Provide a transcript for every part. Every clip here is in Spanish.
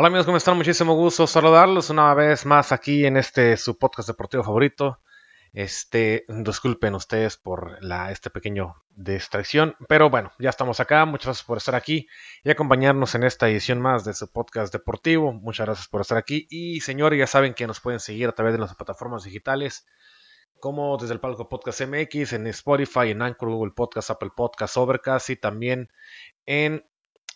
Hola amigos, ¿cómo están? Muchísimo gusto saludarlos una vez más aquí en este su podcast deportivo favorito. Este, disculpen ustedes por la, este pequeño distracción, pero bueno, ya estamos acá. Muchas gracias por estar aquí y acompañarnos en esta edición más de su podcast deportivo. Muchas gracias por estar aquí. Y señores, ya saben que nos pueden seguir a través de las plataformas digitales, como desde el Palco Podcast MX, en Spotify, en Anchor, Google Podcast, Apple Podcast, Overcast y también en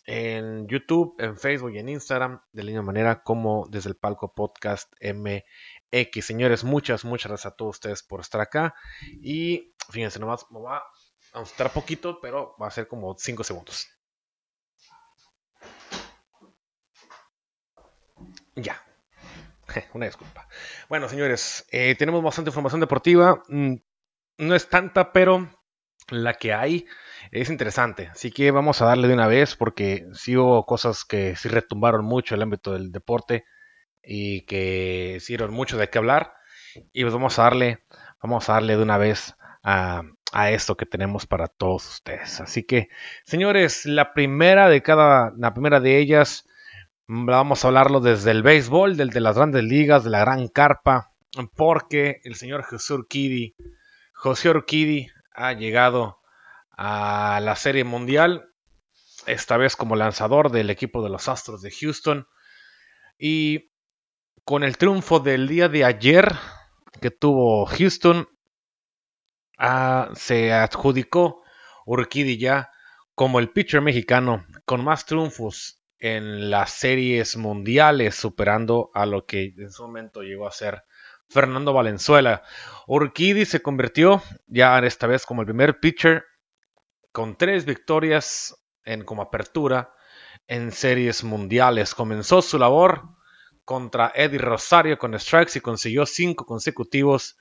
en YouTube, en Facebook y en Instagram, de la misma manera como desde el palco podcast MX. Señores, muchas, muchas gracias a todos ustedes por estar acá. Y fíjense, nomás me va a mostrar poquito, pero va a ser como 5 segundos. Ya. Una disculpa. Bueno, señores, eh, tenemos bastante información deportiva. Mm, no es tanta, pero la que hay es interesante. Así que vamos a darle de una vez porque sí hubo cosas que sí retumbaron mucho el ámbito del deporte y que hicieron mucho de qué hablar. Y pues vamos a darle, vamos a darle de una vez a, a esto que tenemos para todos ustedes. Así que, señores, la primera de cada, la primera de ellas, vamos a hablarlo desde el béisbol, del de las grandes ligas, de la gran carpa, porque el señor José Urquidi, José Urquidi ha llegado a la Serie Mundial, esta vez como lanzador del equipo de los Astros de Houston. Y con el triunfo del día de ayer que tuvo Houston, ah, se adjudicó Urquidi ya como el pitcher mexicano con más triunfos en las series mundiales, superando a lo que en su momento llegó a ser Fernando Valenzuela. Urquidi se convirtió ya esta vez como el primer pitcher con tres victorias en como apertura en series mundiales. Comenzó su labor contra Eddie Rosario con strikes y consiguió cinco consecutivos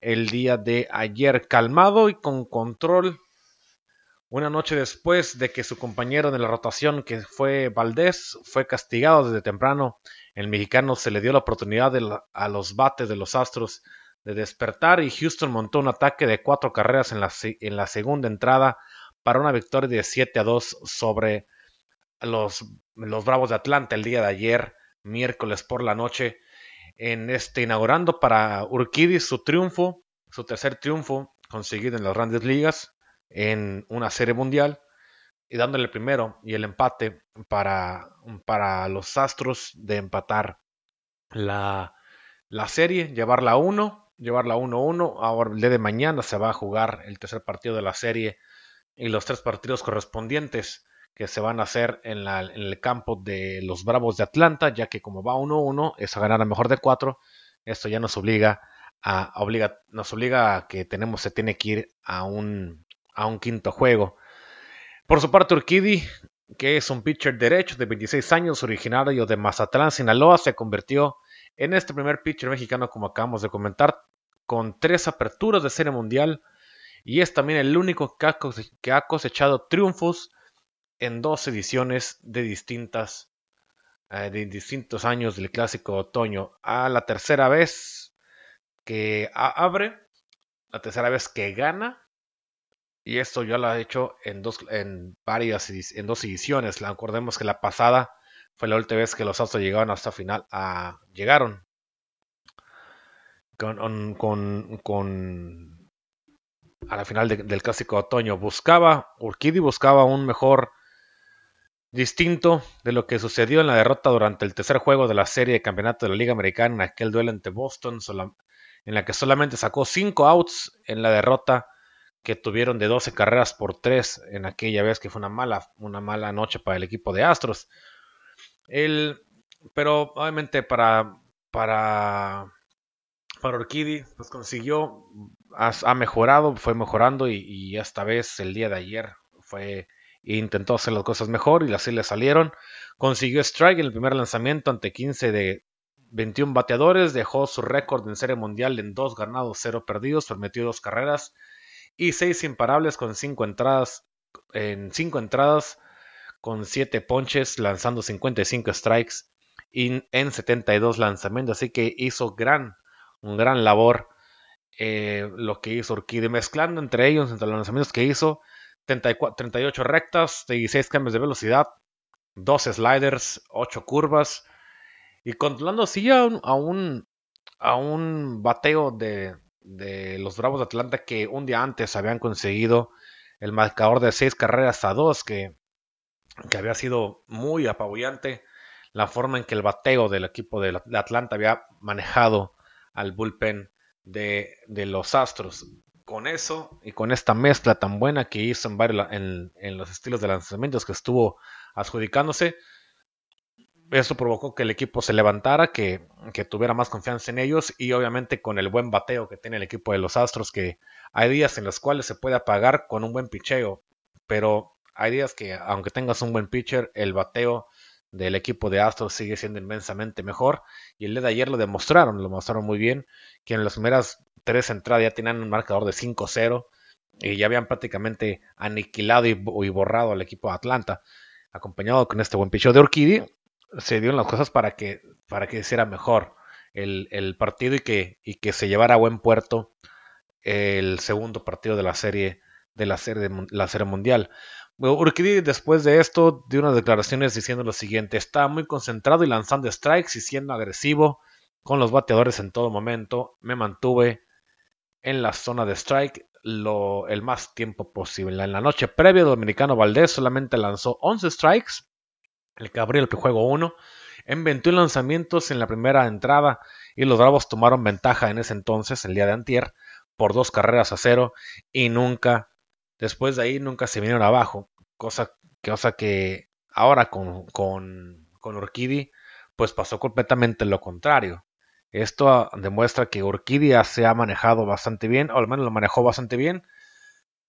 el día de ayer, calmado y con control. Una noche después de que su compañero de la rotación, que fue Valdés, fue castigado desde temprano, el mexicano se le dio la oportunidad a los bates de los Astros de despertar y Houston montó un ataque de cuatro carreras en la, en la segunda entrada para una victoria de 7 a 2 sobre los, los Bravos de Atlanta el día de ayer, miércoles por la noche, en este inaugurando para Urquidi su triunfo, su tercer triunfo conseguido en las grandes ligas en una serie mundial y dándole el primero y el empate para, para los Astros de empatar la, la serie, llevarla a uno, llevarla 1-1. Ahora el día de mañana se va a jugar el tercer partido de la serie y los tres partidos correspondientes que se van a hacer en, el campo de los Bravos de Atlanta, ya que como va 1-1, es a ganar a mejor de 4. Esto ya nos obliga a, obliga, nos obliga a que tenemos, se tiene que ir a un, a un quinto juego. Por su parte, Urquidi, que es un pitcher derecho de 26 años, originario de Mazatlán, Sinaloa, se convirtió en este primer pitcher mexicano, como acabamos de comentar, con tres aperturas de serie mundial y es también el único que ha cosechado triunfos en dos ediciones de distintas eh, de distintos años del clásico otoño. A la tercera vez que abre, la tercera vez que gana. Y esto ya lo ha hecho en dos, en varias, en dos ediciones. Acordemos que la pasada fue la última vez que los Astros llegaron hasta final. A, llegaron con, con, con a la final del clásico otoño. Buscaba, Urquidi buscaba un mejor distinto de lo que sucedió en la derrota durante el tercer juego de la serie de campeonato de la Liga Americana en aquel duelo ante Boston, en la que solamente sacó 5 outs en la derrota que tuvieron de 12 carreras por 3 en aquella vez que fue una mala, una mala noche para el equipo de Astros. El, pero obviamente para, para para Orquídea, pues consiguió, ha, mejorado, fue mejorando y, esta vez el día de ayer fue intentó hacer las cosas mejor y así le salieron. Consiguió strike en el primer lanzamiento ante 15 de, 21 bateadores, dejó su récord en serie mundial en 2 ganados, 0 perdidos, permitió dos carreras y 6 imparables con 5 entradas en 5 entradas con 7 ponches, lanzando 55 strikes y en 72 lanzamientos, así que hizo gran un gran labor eh, lo que hizo Urquidi, mezclando entre ellos, entre los lanzamientos que hizo, 38 rectas, 16 cambios de velocidad, 12 sliders, 8 curvas, y controlando así a un, a un, bateo de, los Bravos de Atlanta que un día antes habían conseguido el marcador de 6 carreras a 2, que, que había sido muy apabullante la forma en que el bateo del equipo de Atlanta había manejado al bullpen de, los Astros. Con eso y con esta mezcla tan buena que hizo en, varios, en, los estilos de lanzamientos que estuvo adjudicándose, eso provocó que el equipo se levantara, que, que, tuviera más confianza en ellos y obviamente con el buen bateo que tiene el equipo de los Astros, que hay días en los cuales se puede apagar con un buen picheo, pero hay días que aunque tengas un buen pitcher, el bateo del equipo de Astros sigue siendo inmensamente mejor. Y el día de ayer lo demostraron, lo demostraron muy bien, que en las primeras tres entradas ya tenían un marcador de 5-0 y ya habían prácticamente aniquilado y, borrado al equipo de Atlanta. Acompañado con este buen picho de Orquídea, se dieron las cosas para que, para que hiciera mejor el, el partido y que, y que se llevara a buen puerto el segundo partido de la serie de la serie, la serie mundial. Urquidy después de esto dio unas declaraciones diciendo lo siguiente, está muy concentrado y lanzando strikes y siendo agresivo con los bateadores en todo momento. Me mantuve en la zona de strike lo, el más tiempo posible. En la noche previa, Dominicano Valdés solamente lanzó 11 strikes, el que abrió el juego 1, en 21 lanzamientos en la primera entrada y los Bravos tomaron ventaja en ese entonces, el día de antier, por dos carreras a cero y nunca Después de ahí nunca se vinieron abajo, cosa, cosa que ahora con, con, con pues pasó completamente lo contrario. Esto demuestra que Orquídea se ha manejado bastante bien, o al menos lo manejó bastante bien,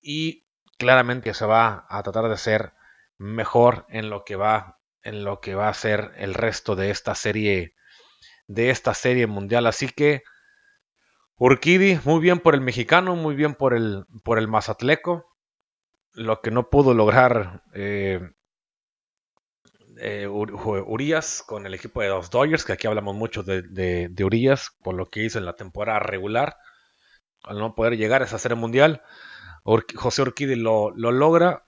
y claramente se va a tratar de ser mejor en lo que va en lo que va a ser el resto de esta serie de esta serie mundial así que Urquidi muy bien por el mexicano muy bien por el por el mazatleco lo que no pudo lograr eh, eh, Urias con el equipo de los Dodgers, que aquí hablamos mucho de, de, Urias por lo que hizo en la temporada regular, al no poder llegar a esa serie mundial. José Urquidi lo, lo, logra.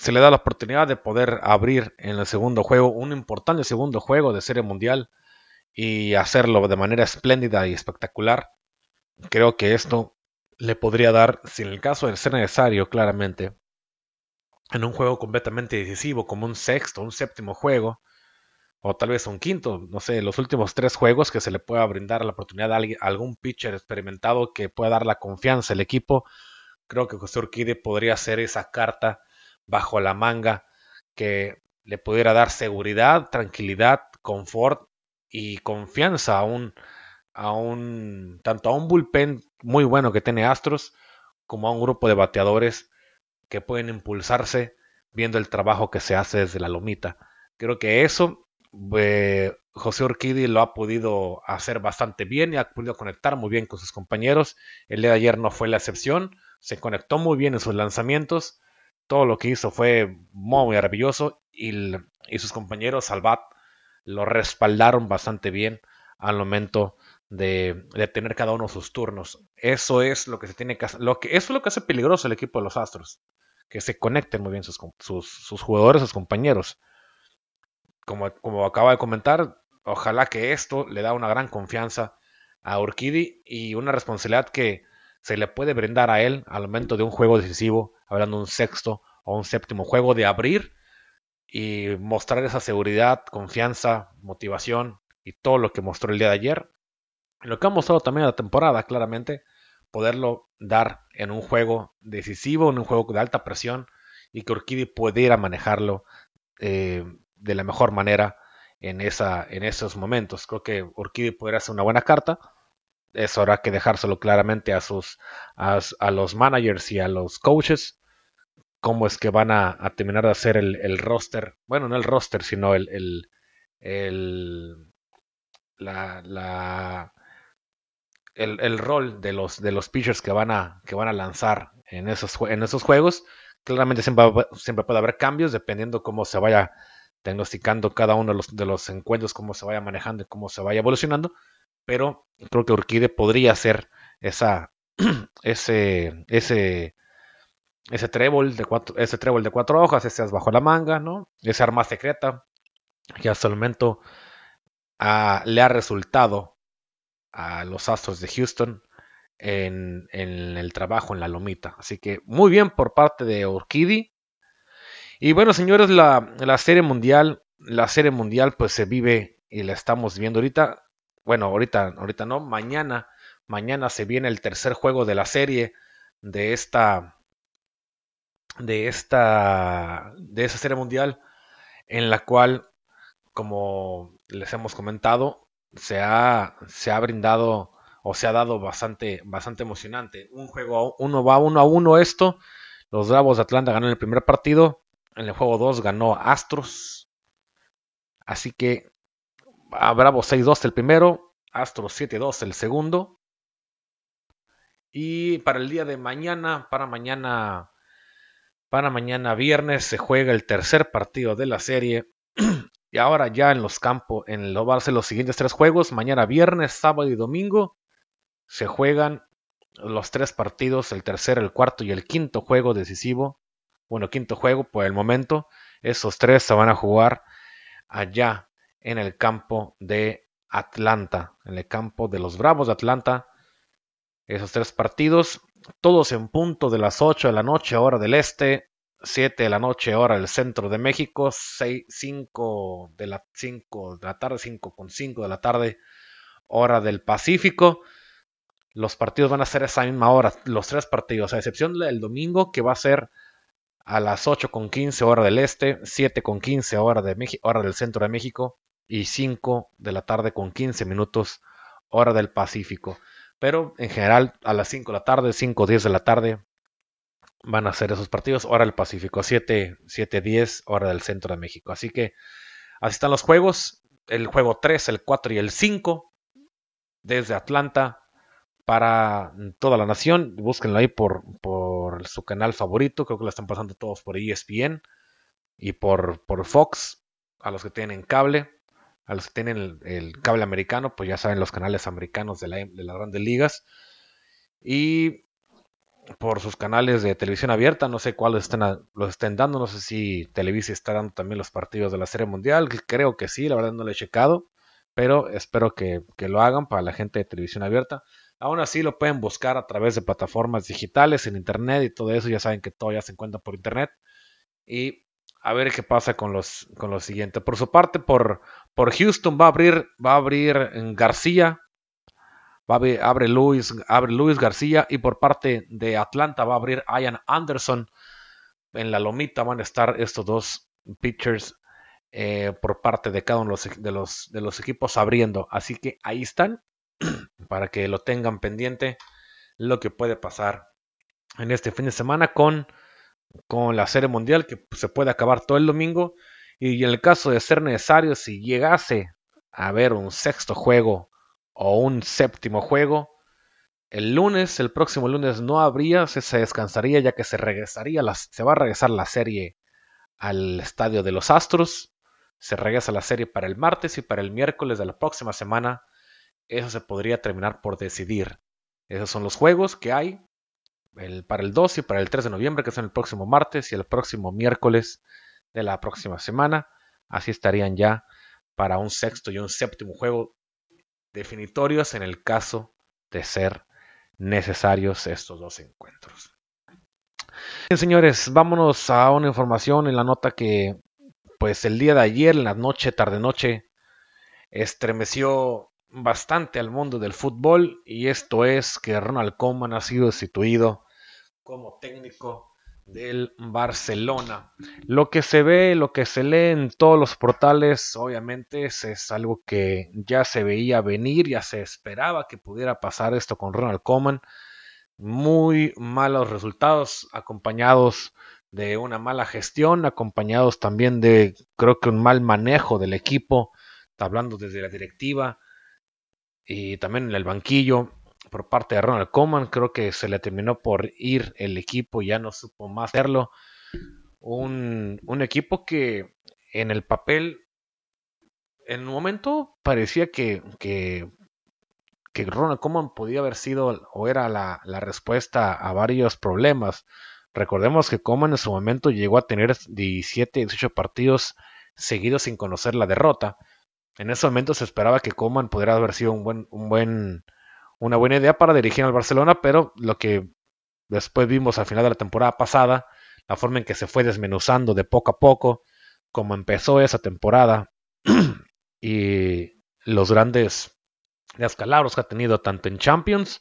Se le da la oportunidad de poder abrir en el segundo juego, un importante segundo juego de serie mundial y hacerlo de manera espléndida y espectacular. Creo que esto le podría dar, si en el caso de ser necesario, claramente, en un juego completamente decisivo, como un sexto, un séptimo juego, o tal vez un quinto, no sé, los últimos tres juegos que se le pueda brindar la oportunidad a algún pitcher experimentado que pueda dar la confianza al equipo, creo que José Urquide podría ser esa carta bajo la manga que le pudiera dar seguridad, tranquilidad, confort y confianza a un, a un tanto a un bullpen muy bueno que tiene Astros como a un grupo de bateadores que pueden impulsarse viendo el trabajo que se hace desde la lomita. Creo que eso eh, José Urquidi lo ha podido hacer bastante bien y ha podido conectar muy bien con sus compañeros. El de ayer no fue la excepción, se conectó muy bien en sus lanzamientos. Todo lo que hizo fue muy maravilloso y, sus compañeros Salvat lo respaldaron bastante bien al momento de, tener cada uno sus turnos. Eso es lo que se tiene que hacer. Lo que, eso es lo que hace peligroso el equipo de los Astros. Que se conecten muy bien sus, sus, jugadores, sus compañeros. Como, como acaba de comentar, ojalá que esto le da una gran confianza a Urquidi y una responsabilidad que se le puede brindar a él al momento de un juego decisivo, hablando de un sexto o un séptimo juego, de abrir y mostrar esa seguridad, confianza, motivación y todo lo que mostró el día de ayer lo que ha mostrado también la temporada, claramente, poderlo dar en un juego decisivo, en un juego de alta presión, y que Urquidi pudiera manejarlo eh, de la mejor manera en, esa, en esos momentos. Creo que Urquidi podría ser una buena carta. Eso habrá que dejárselo claramente a, sus, a, los managers y a los coaches. Cómo es que van a, terminar de hacer el, roster. Bueno, no el roster, sino el, el la, el, rol de los, de los pitchers que van a, que van a lanzar en esos, en esos juegos. Claramente siempre, siempre puede haber cambios dependiendo cómo se vaya diagnosticando cada uno de los, de los encuentros, cómo se vaya manejando y cómo se vaya evolucionando. Pero creo que Urquide podría ser esa, ese, ese, ese trébol de cuatro, ese trébol de cuatro hojas, ese as bajo la manga, ¿no? Esa arma secreta que hasta el momento le ha resultado a los Astros de Houston en, el trabajo en la lomita. Así que muy bien por parte de Urquidi. Y bueno, señores, la, la, serie mundial, la serie mundial pues se vive y la estamos viendo ahorita. Bueno, ahorita, ahorita no, mañana, mañana se viene el tercer juego de la serie de esta, de esta, de esa serie mundial en la cual, como les hemos comentado, se ha, se ha brindado o se ha dado bastante, bastante emocionante. Un juego, uno va uno a uno esto. Los Bravos de Atlanta ganaron el primer partido. En el juego 2 ganó Astros. Así que a Bravos 6-2 el primero. Astros 7-2 el segundo. Y para el día de mañana, para mañana, para mañana viernes se juega el tercer partido de la serie. Y ahora ya en los campos, en lo a los siguientes tres juegos, mañana viernes, sábado y domingo, se juegan los tres partidos, el tercer, el cuarto y el quinto juego decisivo. Bueno, quinto juego por el momento. Esos tres se van a jugar allá en el campo de Atlanta, en el campo de los Bravos de Atlanta. Esos tres partidos, todos en punto de las 8 de la noche, hora del este, 7 de la noche, hora del centro de México, 6, 5 de la 5 de la tarde, 5 con 5 de la tarde, hora del Pacífico. Los partidos van a ser esa misma hora, los tres partidos, a excepción del domingo, que va a ser a las 8 con 15 hora del este, 7 con 15 hora, de hora del centro de México y 5 de la tarde con 15 minutos hora del Pacífico. Pero en general a las 5 de la tarde, 5 o 10 de la tarde, van a ser esos partidos. Hora del Pacífico, 7, 7, 10, hora del centro de México. Así que así están los juegos. El juego 3, el 4 y el 5 desde Atlanta para toda la nación. Búsquenlo ahí por, por su canal favorito. Creo que lo están pasando todos por ESPN y por, por Fox. A los que tienen cable, a los que tienen el, cable americano, pues ya saben los canales americanos de, la, las grandes ligas. Y por sus canales de televisión abierta. No sé cuáles estén los estén dando. No sé si Televisa está dando también los partidos de la Serie Mundial. Creo que sí, la verdad no lo he checado. Pero espero que, lo hagan para la gente de televisión abierta. Aún así lo pueden buscar a través de plataformas digitales, en internet y todo eso. Ya saben que todo ya se encuentra por internet. Y a ver qué pasa con los, con los siguientes. Por su parte, por, por Houston va a abrir, va a abrir en García, abre Luis, abre Luis García y por parte de Atlanta va a abrir Ian Anderson. En la lomita van a estar estos dos pitchers eh, por parte de cada uno de los, de los, equipos abriendo. Así que ahí están para que lo tengan pendiente lo que puede pasar en este fin de semana con, con la serie mundial que se puede acabar todo el domingo. Y en el caso de ser necesario, si llegase a haber un sexto juego o un séptimo juego. El lunes, el próximo lunes no habría, se, se descansaría ya que se regresaría, se va a regresar la serie al estadio de los Astros. Se regresa la serie para el martes y para el miércoles de la próxima semana. Eso se podría terminar por decidir. Esos son los juegos que hay el, para el 2 y para el 3 de noviembre, que son el próximo martes y el próximo miércoles de la próxima semana. Así estarían ya para un sexto y un séptimo juego definitorios en el caso de ser necesarios estos dos encuentros. Bien, señores, vámonos a una información en la nota que, pues el día de ayer, en la noche, tarde noche, estremeció bastante al mundo del fútbol y esto es que Ronald Koeman ha sido destituido como técnico del Barcelona. Lo que se ve, lo que se lee en todos los portales, obviamente es, algo que ya se veía venir, ya se esperaba que pudiera pasar esto con Ronald Koeman. Muy malos resultados acompañados de una mala gestión, acompañados también de creo que un mal manejo del equipo, hablando desde la directiva, y también en el banquillo por parte de Ronald Koeman. Creo que se le terminó por ir el equipo, ya no supo más hacerlo. Un, un equipo que en el papel, en un momento parecía que, que, Ronald Koeman podía haber sido o era la, la respuesta a varios problemas. Recordemos que Coman en su momento llegó a tener 17, 18 partidos seguidos sin conocer la derrota. En ese momento se esperaba que Coman pudiera haber sido un buen, un buen, una buena idea para dirigir al Barcelona, pero lo que después vimos al final de la temporada pasada, la forma en que se fue desmenuzando de poco a poco, como empezó esa temporada y los grandes descalabros que ha tenido tanto en Champions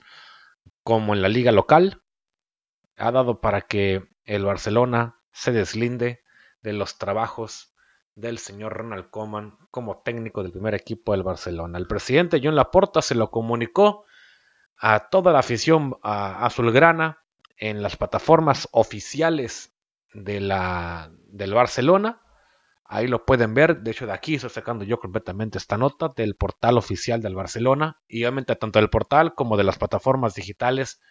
como en la liga local, ha dado para que el Barcelona se deslinde de los trabajos del señor Ronald Koeman como técnico del primer equipo del Barcelona. El presidente John Laporta se lo comunicó a toda la afición azulgrana en las plataformas oficiales de la, del Barcelona. Ahí lo pueden ver. De hecho, de aquí estoy sacando yo completamente esta nota del portal oficial del Barcelona. Y obviamente tanto del portal como de las plataformas digitales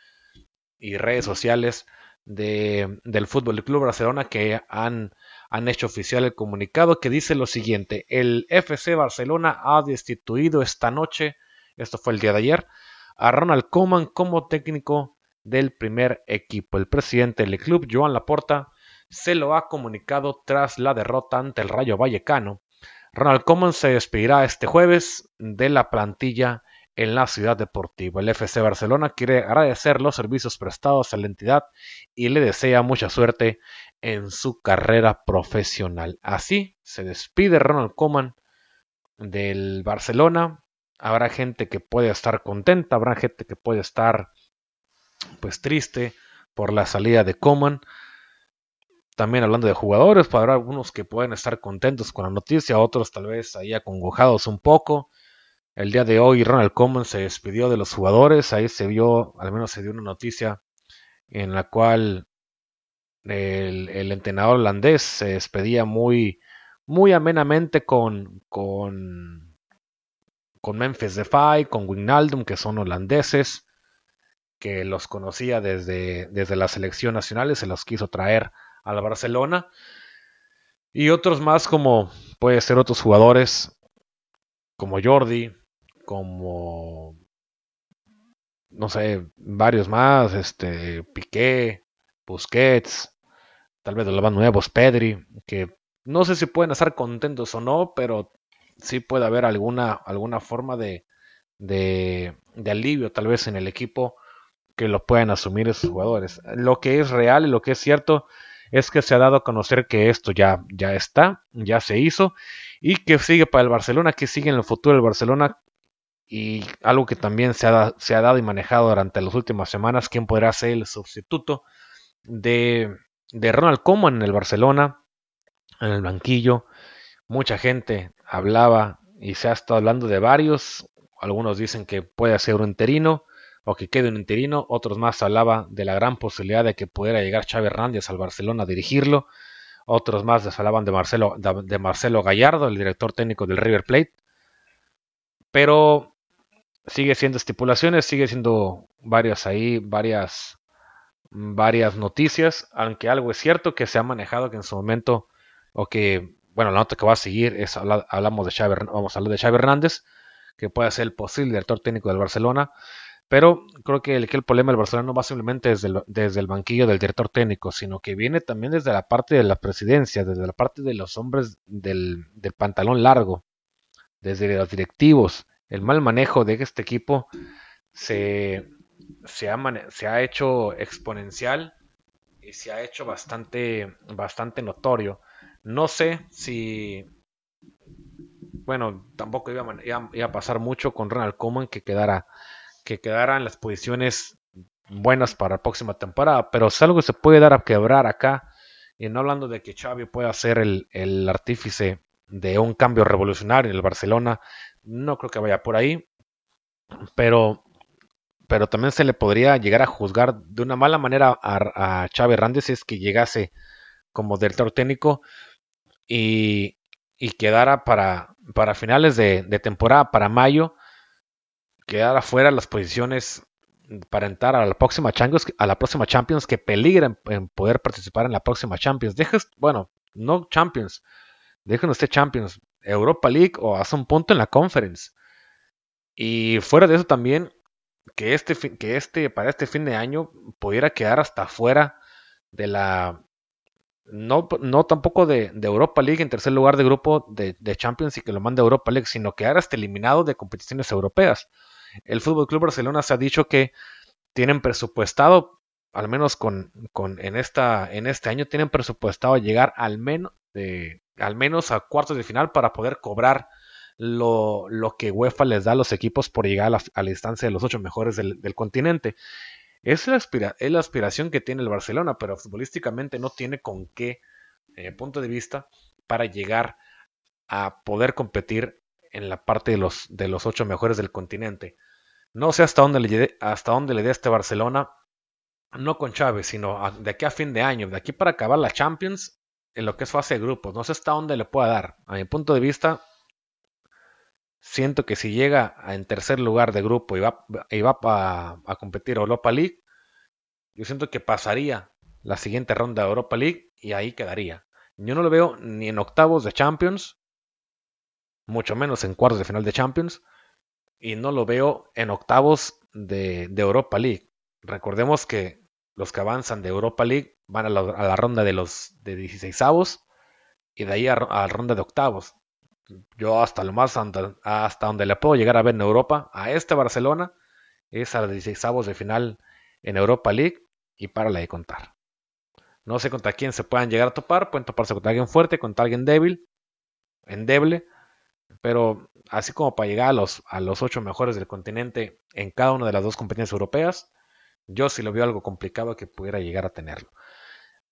y redes sociales de, del Fútbol Club Barcelona que han, han hecho oficial el comunicado que dice lo siguiente: el FC Barcelona ha destituido esta noche, esto fue el día de ayer, a Ronald Koeman como técnico del primer equipo. El presidente del club, Joan Laporta, se lo ha comunicado tras la derrota ante el Rayo Vallecano. Ronald Koeman se despedirá este jueves de la plantilla en la ciudad deportiva. El FC Barcelona quiere agradecer los servicios prestados a la entidad y le desea mucha suerte en su carrera profesional. Así se despide Ronald Koeman del Barcelona. Habrá gente que puede estar contenta, habrá gente que puede estar pues triste por la salida de Koeman. También hablando de jugadores, pues, habrá algunos que pueden estar contentos con la noticia, otros tal vez ahí acongojados un poco. El día de hoy Ronald Koeman se despidió de los jugadores. Ahí se vio, al menos se dio una noticia en la cual el, entrenador holandés se despedía muy, muy amenamente con, con, con Memphis Depay, con Wijnaldum, que son holandeses, que los conocía desde, desde la selección nacional y se los quiso traer a la Barcelona. Y otros más como puede ser otros jugadores como Jordi, como no sé, varios más, este, Piqué, Busquets, tal vez los más nuevos, Pedri, que no sé si pueden estar contentos o no, pero sí puede haber alguna, alguna forma de, de, alivio tal vez en el equipo que lo puedan asumir esos jugadores. Lo que es real y lo que es cierto es que se ha dado a conocer que esto ya, ya está, ya se hizo y que sigue para el Barcelona, que sigue en el futuro del Barcelona y algo que también se ha, se ha, dado y manejado durante las últimas semanas, quién podrá ser el sustituto de, de Ronald Koeman en el Barcelona, en el banquillo. Mucha gente hablaba y se ha estado hablando de varios. Algunos dicen que puede ser un interino o que quede un interino. Otros más hablaba de la gran posibilidad de que pudiera llegar Xavi Hernández al Barcelona a dirigirlo. Otros más les hablaban de Marcelo, de Marcelo Gallardo, el director técnico del River Plate. Pero sigue siendo estipulaciones, sigue siendo varias ahí, varias, varias noticias, aunque algo es cierto que se ha manejado que en su momento, o que, bueno, la nota que va a seguir es, hablamos de Xavi, vamos a hablar de Xavi Hernández, que puede ser el posible director técnico del Barcelona, pero creo que el, que el problema del Barcelona no va simplemente desde el, desde el banquillo del director técnico, sino que viene también desde la parte de la presidencia, desde la parte de los hombres del, del pantalón largo, desde los directivos, el mal manejo de este equipo se, se, ha, se ha hecho exponencial y se ha hecho bastante, bastante notorio. No sé si, bueno, tampoco iba a, a pasar mucho con Ronald Koeman que quedara, que quedara en las posiciones buenas para la próxima temporada, pero si algo se puede dar a quebrar acá, y no hablando de que Xavi pueda ser el, el artífice de un cambio revolucionario en el Barcelona, no creo que vaya por ahí. Pero, pero también se le podría llegar a juzgar de una mala manera a, a Hernández si es que llegase como director técnico y, quedara para, para finales de, temporada, para mayo, quedar afuera las posiciones para entrar a la próxima Champions, a la próxima Champions que peligran en poder participar en la próxima Champions. Dejes, bueno, no Champions, dejen usted Champions, Europa League o hasta un punto en la Conference. Y fuera de eso también, que este, que este, para este fin de año pudiera quedar hasta fuera de la, no, no tampoco de, Europa League en tercer lugar de grupo de, Champions y que lo mande a Europa League, sino quedar hasta eliminado de competiciones europeas. El Fútbol Club Barcelona se ha dicho que tienen presupuestado, al menos con, con en, esta, en este año, tienen presupuestado llegar al de, al menos a cuartos de final para poder cobrar lo, que UEFA les da a los equipos por llegar a la, distancia de los ocho mejores del, continente. Es la, es la, aspiración que tiene el Barcelona, pero futbolísticamente no tiene con qué, eh, punto de vista, para llegar a poder competir en la parte de los, de los ocho mejores del continente. No sé hasta dónde le, hasta dónde le dé este Barcelona, no con Chávez, sino de aquí a fin de año, de aquí para acabar la Champions, en lo que es fase de grupos. No sé hasta dónde le pueda dar. A mi punto de vista, siento que si llega en tercer lugar de grupo y va, y va a competir Europa League, yo siento que pasaría la siguiente ronda de Europa League y ahí quedaría. Yo no lo veo ni en octavos de Champions, mucho menos en cuartos de final de Champions, y no lo veo en octavos de, Europa League. Recordemos que los que avanzan de Europa League van a la, ronda de los de 16 avos y de ahí a, la ronda de octavos. Yo hasta lo más hasta donde le puedo llegar a ver en Europa, a este Barcelona, es a los 16 avos de final en Europa League y para la de contar. No sé contra quién se puedan llegar a topar, pueden toparse contra alguien fuerte, contra alguien débil, endeble, pero así como para llegar a los, a los ocho mejores del continente en cada una de las dos competencias europeas, yo sí lo veo algo complicado que pudiera llegar a tenerlo.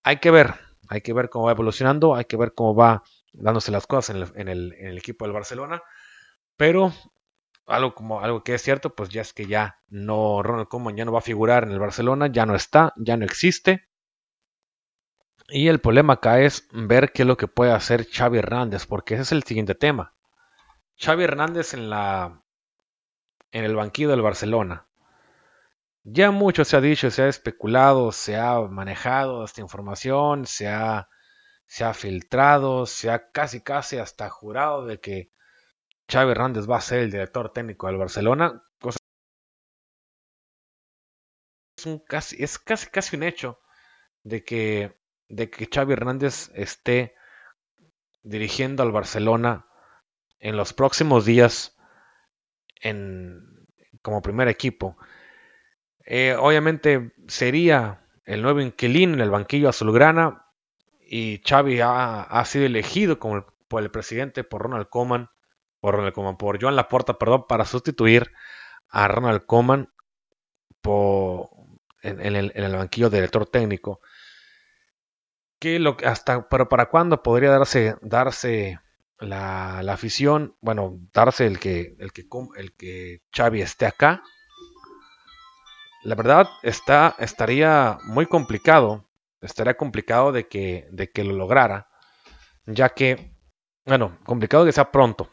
Hay que ver, hay que ver cómo va evolucionando, hay que ver cómo va dándose las cosas en el, equipo del Barcelona, pero algo como algo que es cierto, pues ya es que ya no Ronald Koeman ya no va a figurar en el Barcelona, ya no está, ya no existe. Y el problema acá es ver qué es lo que puede hacer Xavi Hernández, porque ese es el siguiente tema. Xavi Hernández en la en el banquillo del Barcelona. Ya mucho se ha dicho, se ha especulado, se ha manejado esta información, se ha, se ha filtrado, se ha casi casi hasta jurado de que Xavi Hernández va a ser el director técnico del Barcelona. es, un casi, es casi casi un hecho de que, de que Xavi Hernández esté dirigiendo al Barcelona en los próximos días en, como primer equipo. Eh, obviamente sería el nuevo inquilino en el banquillo azulgrana y Xavi ha, sido elegido como por el presidente por Ronald Koeman, por Ronald Koeman, por Joan Laporta, perdón, para sustituir a Ronald Koeman por, en, el, en, el, banquillo de director técnico. Que lo, hasta, pero para cuándo podría darse, darse la, afición, bueno, darse el que, el que, el que Xavi esté acá, la verdad está, estaría muy complicado, estaría complicado de que, de que lo lograra, ya que, bueno, complicado que sea pronto.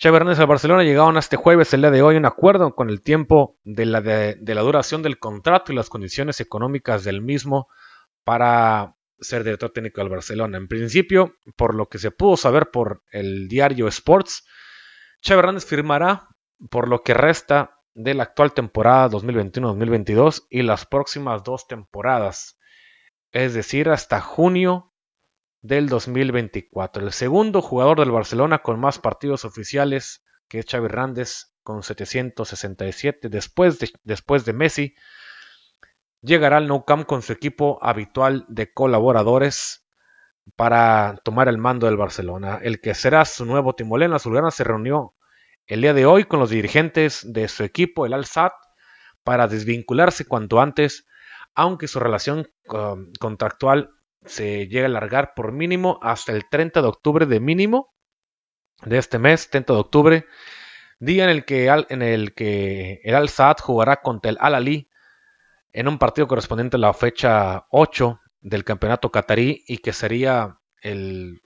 Xavi Hernández al Barcelona llegaron este jueves, el día de hoy, un acuerdo con el tiempo de la, de la duración del contrato y las condiciones económicas del mismo para ser director técnico del Barcelona. En principio, por lo que se pudo saber por el diario Sports, Xavi Hernández firmará por lo que resta de la actual temporada 2021-2022 y las próximas dos temporadas, es decir, hasta junio del 2024. El segundo jugador del Barcelona con más partidos oficiales que es Xavi Hernández con 767 después de, después de Messi llegará al Nou Camp con su equipo habitual de colaboradores para tomar el mando del Barcelona. El que será su nuevo timolén azulgrana se reunió el día de hoy con los dirigentes de su equipo, el Al-Sad, para desvincularse cuanto antes, aunque su relación um, contractual se llega a alargar por mínimo hasta el 30 de octubre de mínimo de este mes, 30 de octubre, día en el que, en el, que el Al-Sad jugará contra el Al-Ali en un partido correspondiente a la fecha 8 del campeonato catarí y que sería el,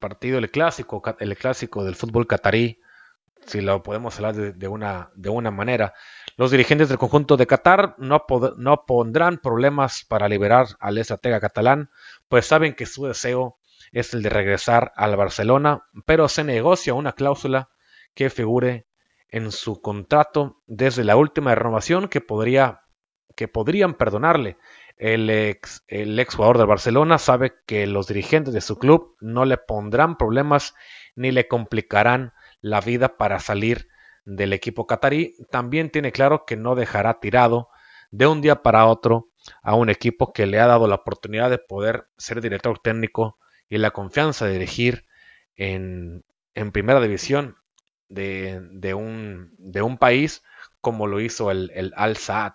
partido, el clásico, el clásico del fútbol catarí si lo podemos hablar de, una, de una manera. Los dirigentes del conjunto de Qatar no, pondrán problemas para liberar al estratega catalán, pues saben que su deseo es el de regresar al Barcelona, pero se negocia una cláusula que figure en su contrato desde la última renovación que, podría, que podrían perdonarle. El ex, el ex jugador del Barcelona sabe que los dirigentes de su club no le pondrán problemas ni le complicarán la vida para salir del equipo catarí. También tiene claro que no dejará tirado de un día para otro a un equipo que le ha dado la oportunidad de poder ser director técnico y la confianza de dirigir en, en primera división de, de, un, de, un, país como lo hizo el, el Al-Saad.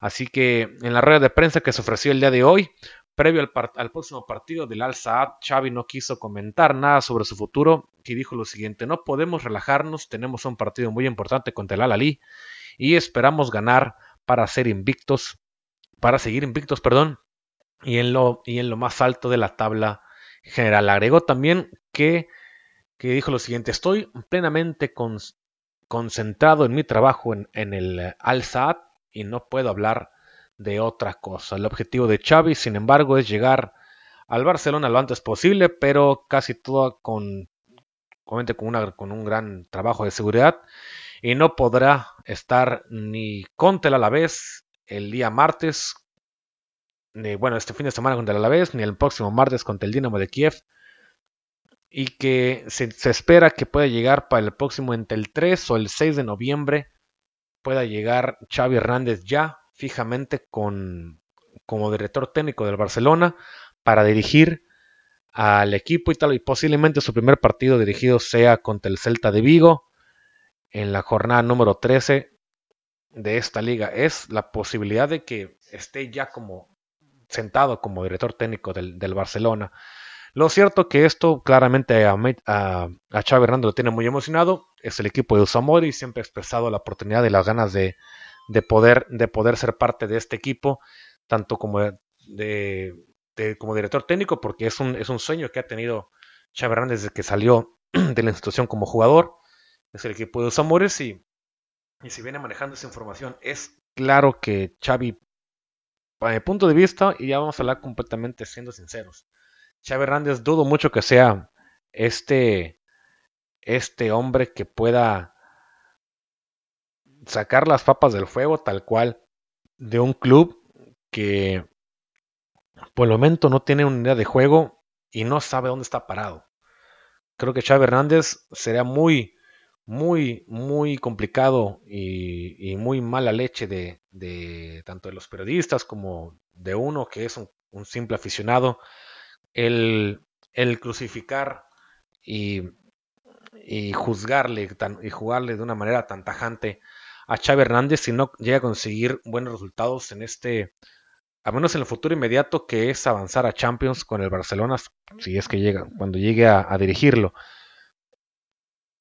Así que en la rueda de prensa que se ofreció el día de hoy, previo al, al próximo partido del Al-Saad, Xavi no quiso comentar nada sobre su futuro y dijo lo siguiente, no podemos relajarnos, tenemos un partido muy importante contra el Al-Ali y esperamos ganar para ser invictos, para seguir invictos, perdón, y en lo, y en lo más alto de la tabla general. Agregó también que, que dijo lo siguiente, estoy plenamente concentrado en mi trabajo en, en el Al-Saad y no puedo hablar de otra cosa. El objetivo de Xavi, sin embargo, es llegar al Barcelona lo antes posible, pero casi todo con, con, una, con un gran trabajo de seguridad y no podrá estar ni contra el Alavés el día martes ni, bueno, este fin de semana contra el Alavés, ni el próximo martes contra el Dinamo de Kiev. Y que se, espera que pueda llegar para el próximo entre el 3 o el 6 de noviembre. Pueda llegar Xavi Hernández ya fijamente con, como director técnico del Barcelona para dirigir al equipo y tal. Y posiblemente su primer partido dirigido sea contra el Celta de Vigo en la jornada número 13 de esta liga. Es la posibilidad de que esté ya como sentado como director técnico del, Barcelona. Lo cierto que esto claramente a, a, a Xavi Hernández lo tiene muy emocionado. Es el equipo de Usamori y siempre ha expresado la oportunidad y las ganas de, poder, de poder ser parte de este equipo, tanto como, de, como director técnico, porque es un, es un sueño que ha tenido Xavi Hernández desde que salió de la institución como jugador. Es el equipo de Usamores y, y si viene manejando esa información, es claro que Xavi mi punto de vista, y ya vamos a hablar completamente siendo sinceros, Xavi Hernández dudo mucho que sea este, este hombre que pueda sacar las papas del fuego tal cual de un club que por el momento no tiene una idea de juego y no sabe dónde está parado. Creo que Xavi Hernández sería muy muy, muy complicado y, muy mala leche de, tanto de los periodistas como de uno que es un, simple aficionado, el, crucificar y juzgarle y jugarle de una manera tan tajante a Xavi Hernández si no llega a conseguir buenos resultados en este, a menos en el futuro inmediato, que es avanzar a Champions con el Barcelona, si es que llega, cuando llegue a dirigirlo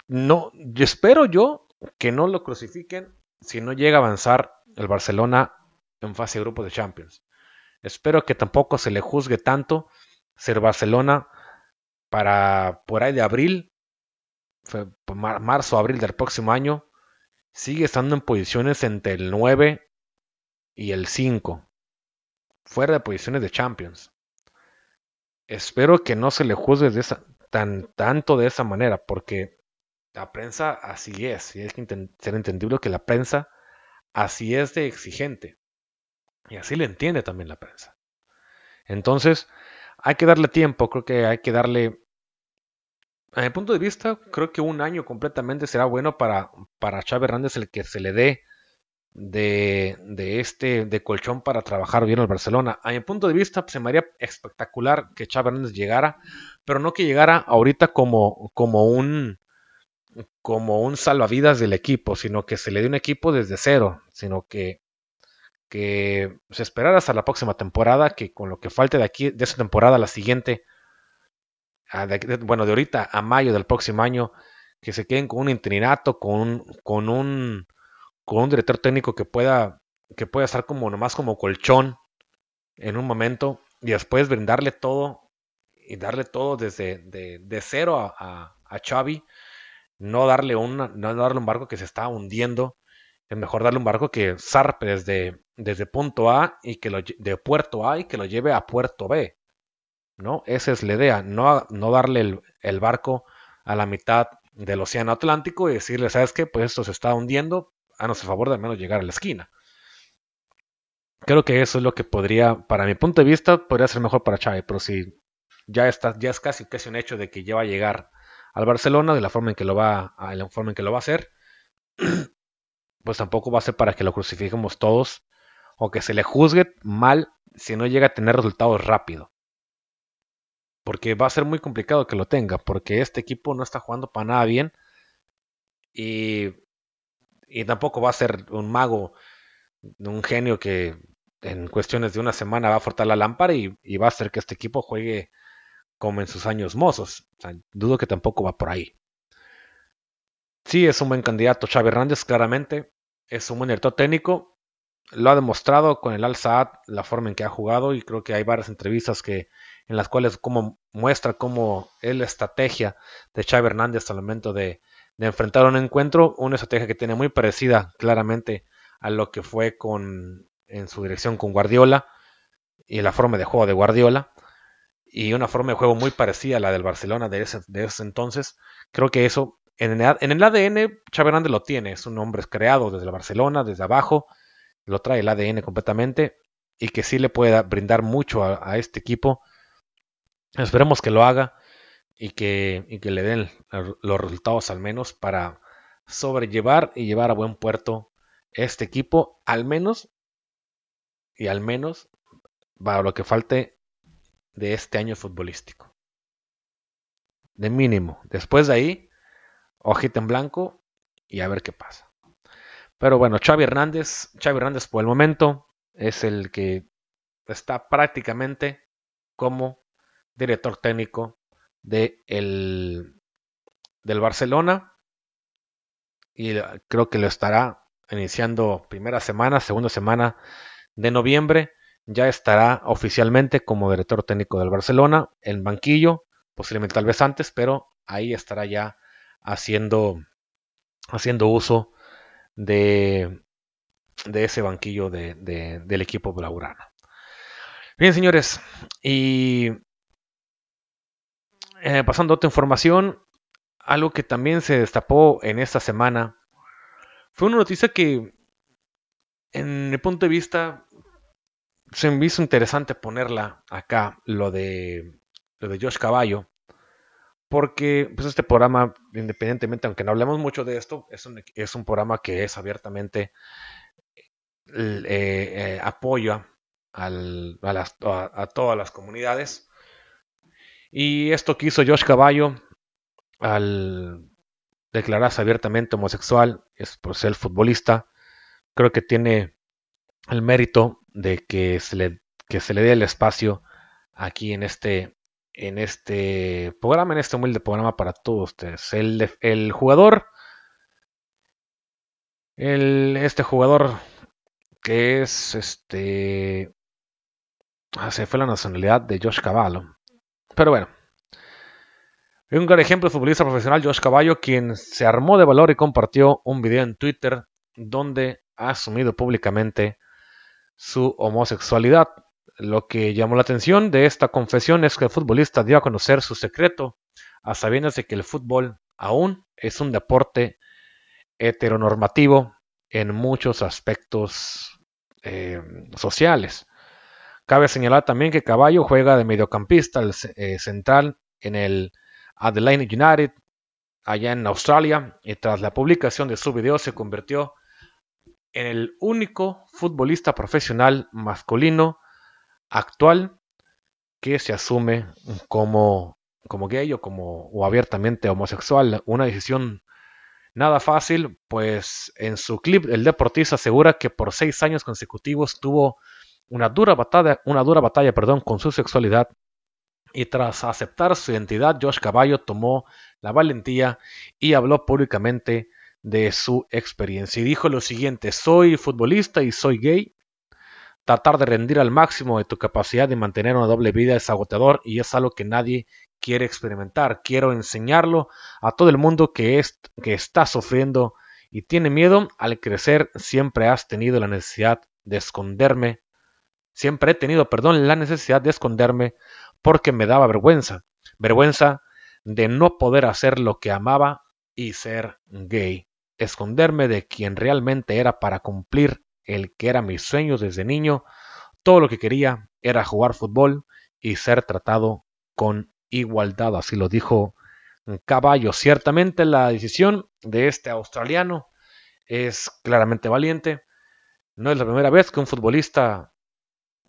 no, espero yo que no lo crucifiquen si no llega a avanzar el Barcelona en fase de grupo de Champions. Espero que tampoco se le juzgue tanto ser Barcelona para por ahí de abril, marzo, abril del próximo año, sigue estando en posiciones entre el 9 y el 5, fuera de posiciones de Champions. Espero que no se le juzgue de esa, tan, tanto de esa manera, porque la prensa así es, y es que ser entendible que la prensa así es de exigente. Y así le entiende también la prensa. Entonces, hay que darle tiempo, creo que hay que darle... A mi punto de vista, creo que un año completamente será bueno para, para Chávez Hernández el que se le dé de, de, este de colchón para trabajar bien el Barcelona. A mi punto de vista, se me haría espectacular que Chávez Hernández llegara, pero no que llegara ahorita como, como un como un salvavidas del equipo, sino que se le dé un equipo desde cero, sino que, que se esperara hasta la próxima temporada, que con lo que falte de aquí, de esa temporada a la siguiente, bueno, de ahorita a mayo del próximo año, que se queden con un interinato, con un, con un, con un director técnico que pueda, que pueda estar como nomás como colchón en un momento y después brindarle todo y darle todo desde de, cero a, a, Xavi no darle, no darle un barco que se está hundiendo. Es mejor darle un barco que zarpe desde, desde punto A y que lo, de puerto A y que lo lleve a puerto B. ¿no? Esa es la idea, no, no darle el, el barco a la mitad del Océano Atlántico y decirle, ¿sabes qué? Pues esto se está hundiendo, haznos el favor de al menos llegar a la esquina. Creo que eso es lo que podría, para mi punto de vista, podría ser mejor para Chávez, pero si ya está, ya es casi, casi un hecho de que ya va a llegar al Barcelona de la forma en que lo va, a la forma en que lo va a hacer, pues tampoco va a ser para que lo crucifiquemos todos o que se le juzgue mal si no llega a tener resultados rápido. Porque va a ser muy complicado que lo tenga, porque este equipo no está jugando para nada bien y, y tampoco va a ser un mago, un genio que en cuestiones de una semana va a fortar la lámpara y, va a hacer que este equipo juegue como en sus años mozos. dudo que tampoco va por ahí. Sí, es un buen candidato Xavi Hernández, claramente. Es un buen director técnico. Lo ha demostrado con el Al Saad, la forma en que ha jugado, y creo que hay varias entrevistas que, en las cuales como muestra cómo es la estrategia de Xavi Hernández al momento de, enfrentar un encuentro, una estrategia que tiene muy parecida claramente a lo que fue con en su dirección con Guardiola y la forma de juego de Guardiola y una forma de juego muy parecida a la del Barcelona de ese, de ese entonces. Creo que eso en el, ADN Xavi Hernández lo tiene, es un hombre creado desde el Barcelona, desde abajo, lo trae el ADN completamente y que sí le pueda brindar mucho a, este equipo. Esperemos que lo haga y que, y que le den los resultados al menos para sobrellevar y llevar a buen puerto este equipo, al menos y al menos para lo que falte de este año futbolístico. De mínimo. Después de ahí, hojita en blanco y a ver qué pasa. Pero bueno, Xavi Hernández, Xavi Hernández por el momento es el que está prácticamente como director técnico de el, del Barcelona y creo que lo estará iniciando primera semana, segunda semana de noviembre ya estará oficialmente como director técnico del Barcelona en banquillo, posiblemente tal vez antes, pero ahí estará ya haciendo, haciendo uso de, de ese banquillo de, del equipo blaugrana. Bien, señores, y eh, pasando a otra información, algo que también se destapó en esta semana fue una noticia que en mi punto de vista, se me hizo interesante ponerla acá, lo de, lo de Josh Caballo, porque pues este programa, independientemente, aunque no hablemos mucho de esto, es un, es un programa que es abiertamente eh, eh, apoya a, a, todas las comunidades. Y esto que hizo Josh Caballo al declararse abiertamente homosexual, es por ser futbolista, creo que tiene el mérito de que se le, que se le dé el espacio aquí en este, en este programa, en este humilde programa para todos ustedes. El, el jugador, el, este jugador que es este, ah, se fue la nacionalidad de Josh Cavallo. Pero bueno, un gran ejemplo de futbolista profesional, Josh Caballo, quien se armó de valor y compartió un video en Twitter donde ha asumido públicamente su homosexualidad. Lo que llamó la atención de esta confesión es que el futbolista dio a conocer su secreto, a sabiendas de que el fútbol aún es un deporte heteronormativo en muchos aspectos eh, sociales. Cabe señalar también que Caballo juega de mediocampista eh, central en el Adelaide United allá en Australia y tras la publicación de su video se convirtió en el único futbolista profesional masculino actual que se asume como, gay o, como, o abiertamente homosexual. Una decisión nada fácil, pues en su clip el deportista asegura que por seis años consecutivos tuvo una dura batalla, una dura batalla perdón, con su sexualidad y tras aceptar su identidad, Josh Caballo tomó la valentía y habló públicamente de su experiencia. Y dijo lo siguiente, soy futbolista y soy gay. tratar de rendir al máximo de tu capacidad de mantener una doble vida es agotador y es algo que nadie quiere experimentar. Quiero enseñarlo a todo el mundo que, es, que está sufriendo y tiene miedo. Al crecer siempre has tenido la necesidad de esconderme. Siempre he tenido, perdón, la necesidad de esconderme porque me daba vergüenza. Vergüenza de no poder hacer lo que amaba y ser gay. Esconderme de quien realmente era para cumplir el que era mi sueño desde niño. Todo lo que quería era jugar fútbol y ser tratado con igualdad. Así lo dijo Caballo. Ciertamente la decisión de este australiano es claramente valiente. No es la primera vez que un futbolista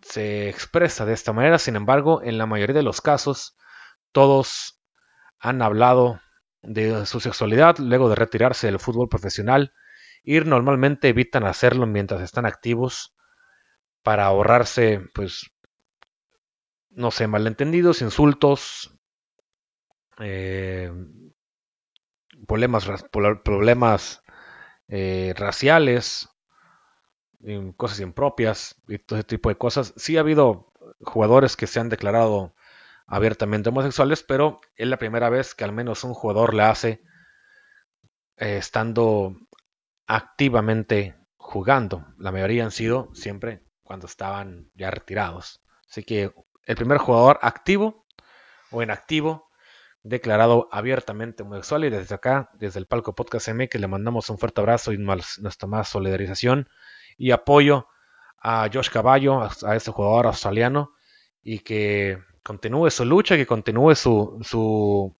se expresa de esta manera. Sin embargo, en la mayoría de los casos, todos han hablado de su sexualidad luego de retirarse del fútbol profesional y normalmente evitan hacerlo mientras están activos para ahorrarse, pues, no sé, malentendidos, insultos, eh, problemas, problemas eh, raciales, cosas impropias y todo ese tipo de cosas. Sí ha habido jugadores que se han declarado abiertamente homosexuales, pero es la primera vez que al menos un jugador le hace eh, estando activamente jugando. La mayoría han sido siempre cuando estaban ya retirados. Así que el primer jugador activo o inactivo declarado abiertamente homosexual y desde acá, desde el palco Podcast M, que le mandamos un fuerte abrazo y nuestra más solidarización y apoyo a Josh Caballo, a, este jugador australiano y que continúe su lucha, que continúe su, su,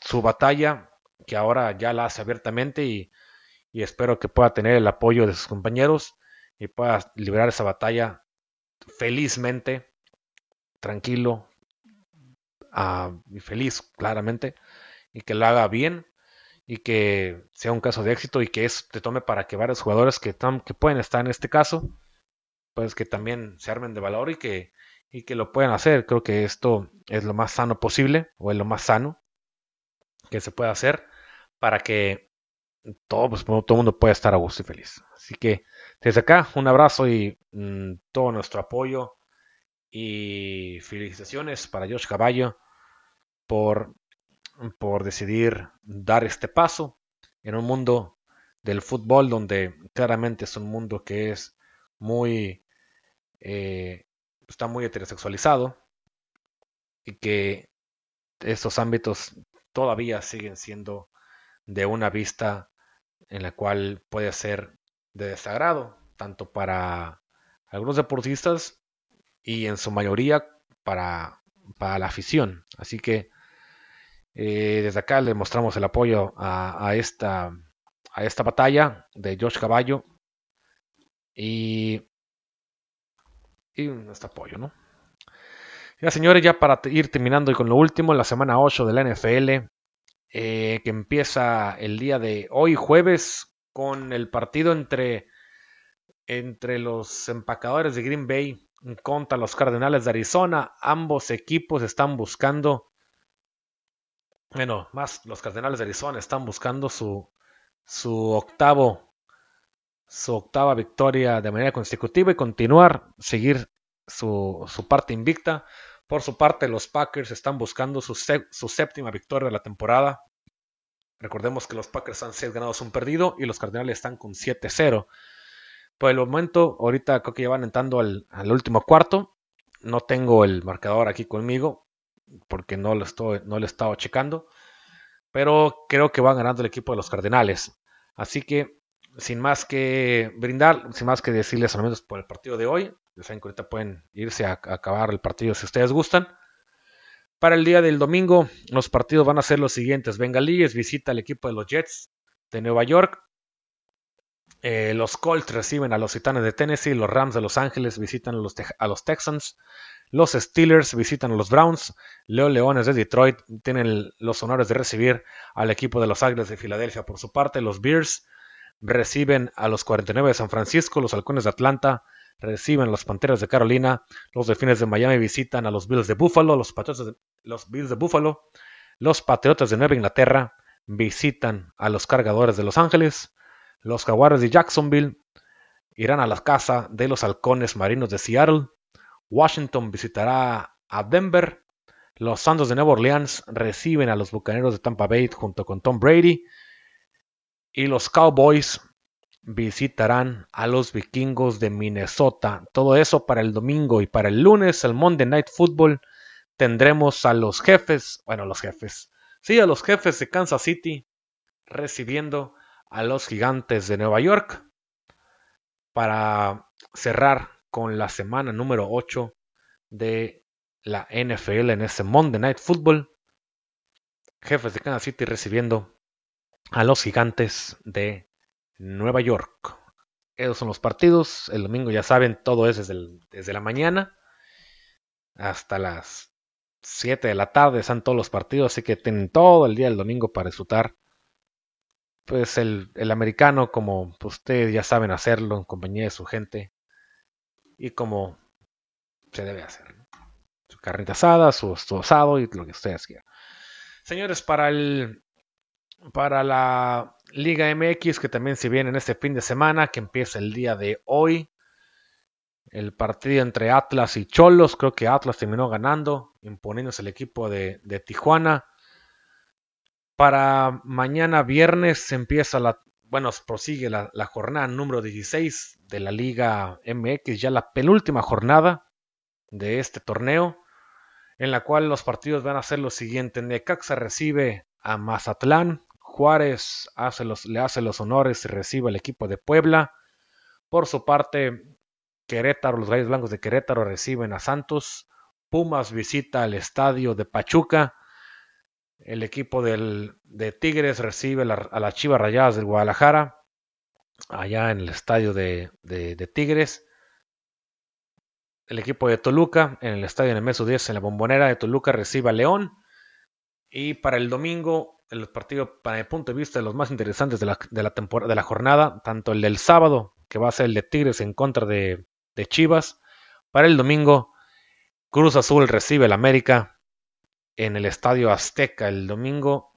su batalla, que ahora ya la hace abiertamente y, y espero que pueda tener el apoyo de sus compañeros y pueda liberar esa batalla felizmente, tranquilo uh, y feliz, claramente, y que lo haga bien y que sea un caso de éxito y que eso te tome para que varios jugadores que, que pueden estar en este caso, pues que también se armen de valor y que, y que lo puedan hacer. Creo que esto es lo más sano posible o es lo más sano que se puede hacer para que todo, pues, todo el mundo pueda estar a gusto y feliz. Así que desde acá un abrazo y mm, todo nuestro apoyo y felicitaciones para Josh Caballo por por decidir dar este paso en un mundo del fútbol donde claramente es un mundo que es muy eh, está muy heterosexualizado y que estos ámbitos todavía siguen siendo de una vista en la cual puede ser de desagrado tanto para algunos deportistas y en su mayoría para, para la afición. Así que eh, desde acá le mostramos el apoyo a, esta, a esta batalla de Josh Caballo y, y nuestro apoyo, ¿no? Ya, señores, ya para ir terminando y con lo último, la semana 8 de la NFL, eh, que empieza el día de hoy, jueves, con el partido entre, entre los empacadores de Green Bay contra los Cardenales de Arizona. Ambos equipos están buscando bueno, más los Cardenales de Arizona están buscando su, su octavo, su octava victoria de manera consecutiva y continuar, seguir su, su parte invicta. Por su parte, los Packers están buscando su, su, séptima victoria de la temporada. Recordemos que los Packers han 6 ganados, un perdido y los Cardenales están con 7-0. Por el momento, ahorita creo que ya van entrando al, al, último cuarto. No tengo el marcador aquí conmigo, porque no lo, estoy, no he estado checando. Pero creo que va ganando el equipo de los Cardenales. Así que, sin más que brindar, sin más que decirles al menos por el partido de hoy, ya saben que ahorita pueden irse a, acabar el partido si ustedes gustan. Para el día del domingo, los partidos van a ser los siguientes. Bengalíes visita al equipo de los Jets de Nueva York. Eh, los Colts reciben a los Titanes de Tennessee. Los Rams de Los Ángeles visitan a los Texans. Los Steelers visitan a los Browns. Leo Leones de Detroit tienen los honores de recibir al equipo de los Águilas de Filadelfia. Por su parte, los Bears reciben a los 49 de San Francisco. Los Halcones de Atlanta reciben a los Panteras de Carolina. Los Delfines de Miami visitan a los Bills de Buffalo. Los, Patriotas de, los Bills de Buffalo. Los Patriotas de Nueva Inglaterra visitan a los Cargadores de Los Ángeles. Los Jaguares de Jacksonville irán a la casa de los halcones marinos de Seattle. Washington visitará a Denver. Los Santos de Nueva Orleans reciben a los Bucaneros de Tampa Bay junto con Tom Brady. Y los Cowboys visitarán a los Vikingos de Minnesota. Todo eso para el domingo y para el lunes, el Monday Night Football, tendremos a los jefes, bueno, los jefes, sí, a los jefes de Kansas City recibiendo a los gigantes de Nueva York para cerrar con la semana número 8 de la NFL en ese Monday Night Football. Jefes de Kansas City recibiendo a los gigantes de Nueva York. Esos son los partidos. El domingo ya saben, todo es desde, la mañana hasta las 7 de la tarde. Están todos los partidos, así que tienen todo el día del domingo para disfrutar. Pues el, americano, como ustedes ya saben hacerlo en compañía de su gente y como se debe hacer. Su carnita asada, su, asado y lo que ustedes quieran. Señores, para el para la Liga MX que también se viene en este fin de semana, que empieza el día de hoy. El partido entre Atlas y Cholos, creo que Atlas terminó ganando, imponiéndose el equipo de, Tijuana. Para mañana viernes empieza la, bueno, prosigue la, jornada número 16 de la Liga MX, ya la penúltima jornada de este torneo, en la cual los partidos van a ser los siguientes. Necaxa recibe a Mazatlán, Juárez le hace los honores y recibe el equipo de Puebla. Por su parte, Querétaro, los Gallos Blancos de Querétaro reciben a Santos. Pumas visita el estadio de Pachuca. El equipo de Tigres recibe a las Chivas Rayadas del Guadalajara, allá en el estadio de, Tigres. El equipo de Toluca, en el estadio Nemesio 10, en la bombonera de Toluca, recibe a León. Y para el domingo, el partido, para mi punto de vista, de los más interesantes de la, de la, temporada, de la jornada, tanto el del sábado, que va a ser el de Tigres en contra de, Chivas, para el domingo, Cruz Azul recibe el América en el Estadio Azteca el domingo,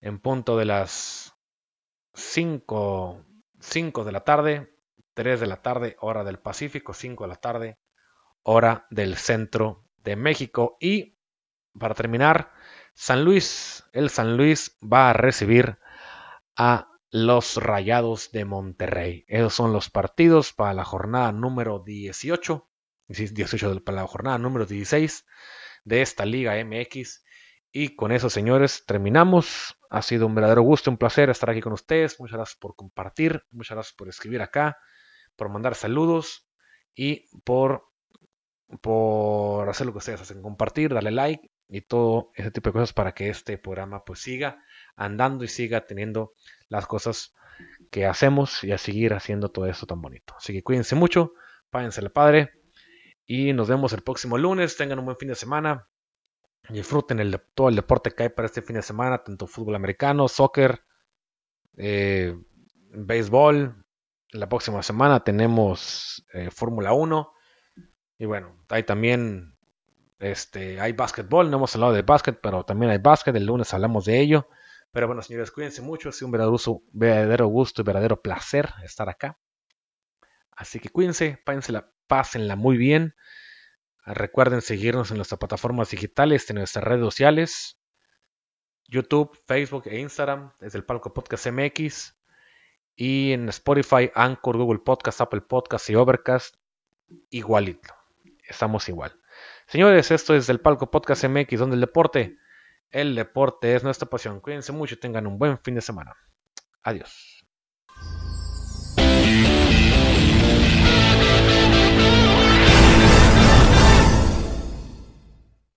en punto de las 5, 5 de la tarde, 3 de la tarde, hora del Pacífico, 5 de la tarde, hora del centro de México. Y para terminar, San Luis, el San Luis va a recibir a los Rayados de Monterrey. Esos son los partidos para la jornada número 18, 18 para la jornada número 16 de esta Liga MX. Y con eso, señores, terminamos. Ha sido un verdadero gusto, un placer estar aquí con ustedes. Muchas gracias por compartir, muchas gracias por escribir acá, por mandar saludos y por, por hacer lo que ustedes hacen, compartir, darle like y todo ese tipo de cosas para que este programa pues siga andando y siga teniendo las cosas que hacemos y a seguir haciendo todo eso tan bonito. Así que cuídense mucho, páguense la padre y nos vemos el próximo lunes. Tengan un buen fin de semana. Disfruten el, todo el deporte que hay para este fin de semana, tanto fútbol americano, soccer, eh, béisbol. La próxima semana tenemos eh, Fórmula 1. Y bueno, hay también este, hay básquetbol, no hemos hablado de básquet, pero también hay básquet, el lunes hablamos de ello. Pero bueno, señores, cuídense mucho, ha sido un verdadero, gusto y verdadero placer estar acá. Así que cuídense, pásenla, pásenla muy bien. Recuerden seguirnos en nuestras plataformas digitales, en nuestras redes sociales, YouTube, Facebook e Instagram, desde el Palco Podcast MX. Y en Spotify, Anchor, Google Podcast, Apple Podcast y Overcast, igualito. Estamos igual. Señores, esto es el Palco Podcast MX, donde el deporte, el deporte es nuestra pasión. Cuídense mucho y tengan un buen fin de semana. Adiós.